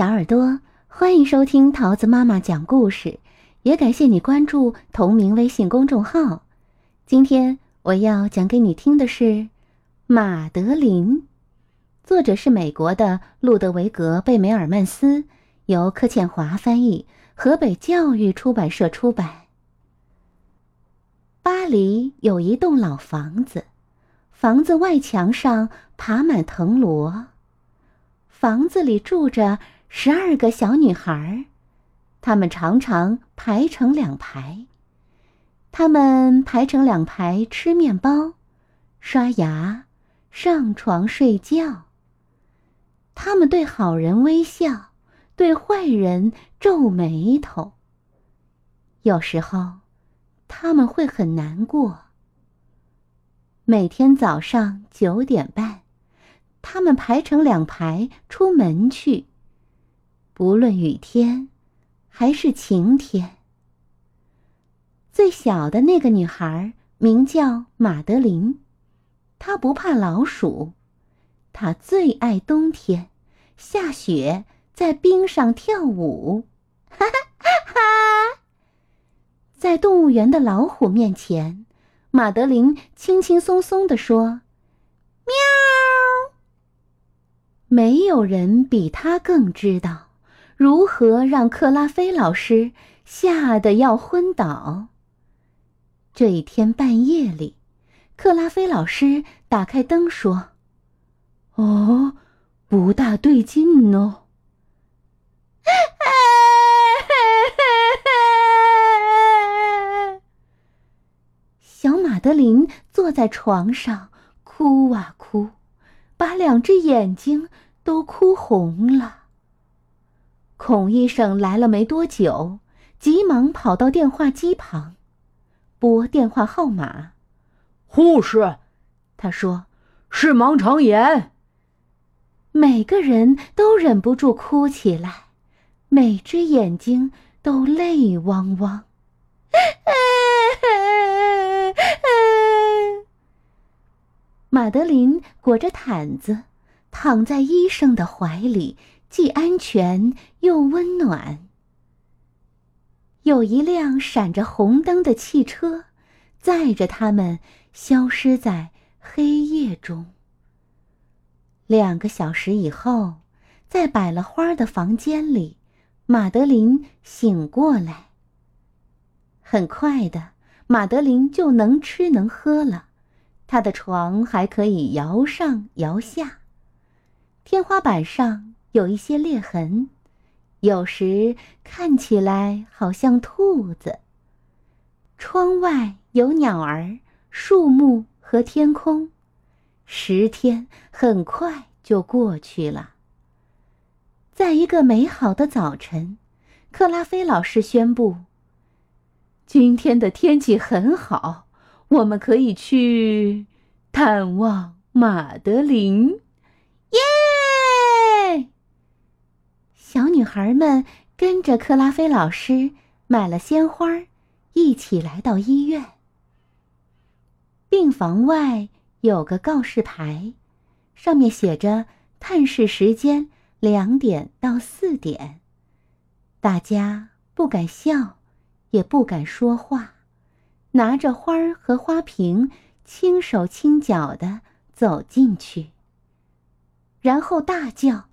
小耳朵，欢迎收听桃子妈妈讲故事，也感谢你关注同名微信公众号。今天我要讲给你听的是《马德琳》，作者是美国的路德维格·贝梅尔曼斯，由柯倩华翻译，河北教育出版社出版。巴黎有一栋老房子，房子外墙上爬满藤萝，房子里住着。十二个小女孩，她们常常排成两排。她们排成两排吃面包、刷牙、上床睡觉。她们对好人微笑，对坏人皱眉头。有时候，他们会很难过。每天早上九点半，他们排成两排出门去。无论雨天，还是晴天。最小的那个女孩名叫马德琳，她不怕老鼠，她最爱冬天，下雪在冰上跳舞，哈哈哈！在动物园的老虎面前，马德琳轻轻松松地说：“喵。”没有人比她更知道。如何让克拉菲老师吓得要昏倒？这一天半夜里，克拉菲老师打开灯说：“哦，不大对劲哦。”小马德琳坐在床上哭啊哭，把两只眼睛都哭红了。孔医生来了没多久，急忙跑到电话机旁，拨电话号码。护士，他说：“是盲肠炎。”每个人都忍不住哭起来，每只眼睛都泪汪汪。马德琳裹着毯子，躺在医生的怀里。既安全又温暖。有一辆闪着红灯的汽车，载着他们消失在黑夜中。两个小时以后，在摆了花的房间里，马德琳醒过来。很快的，马德琳就能吃能喝了，她的床还可以摇上摇下，天花板上。有一些裂痕，有时看起来好像兔子。窗外有鸟儿、树木和天空。十天很快就过去了。在一个美好的早晨，克拉菲老师宣布：“今天的天气很好，我们可以去探望马德琳。”小女孩们跟着克拉菲老师买了鲜花，一起来到医院。病房外有个告示牌，上面写着探视时间两点到四点。大家不敢笑，也不敢说话，拿着花儿和花瓶，轻手轻脚的走进去，然后大叫：“！”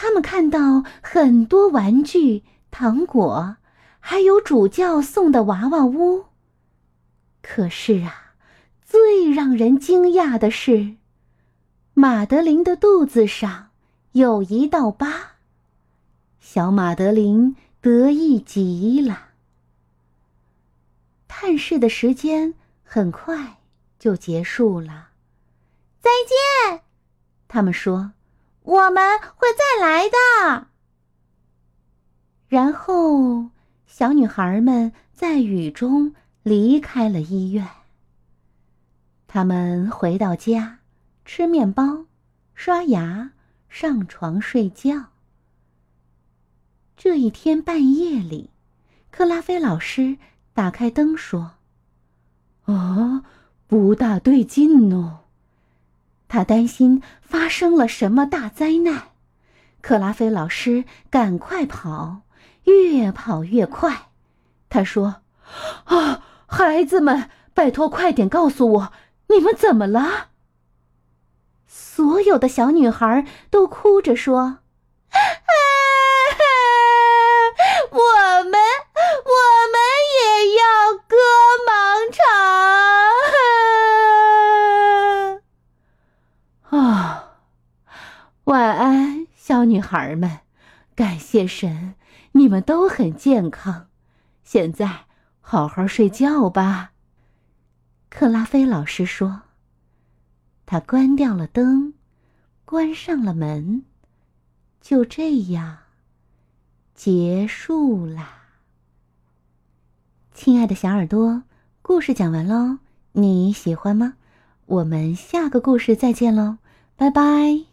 他们看到很多玩具、糖果，还有主教送的娃娃屋。可是啊，最让人惊讶的是，马德琳的肚子上有一道疤。小马德琳得意极了。探视的时间很快就结束了。再见，他们说。我们会再来的。然后，小女孩们在雨中离开了医院。他们回到家，吃面包，刷牙，上床睡觉。这一天半夜里，克拉菲老师打开灯说：“啊，不大对劲哦。”他担心发生了什么大灾难。克拉菲老师赶快跑，越跑越快。他说：“啊，孩子们，拜托快点告诉我，你们怎么了？”所有的小女孩都哭着说：“啊我们，我们也要割盲肠。”啊，晚安，小女孩们！感谢神，你们都很健康。现在好好睡觉吧。克拉菲老师说。他关掉了灯，关上了门，就这样结束啦。亲爱的小耳朵，故事讲完喽，你喜欢吗？我们下个故事再见喽，拜拜。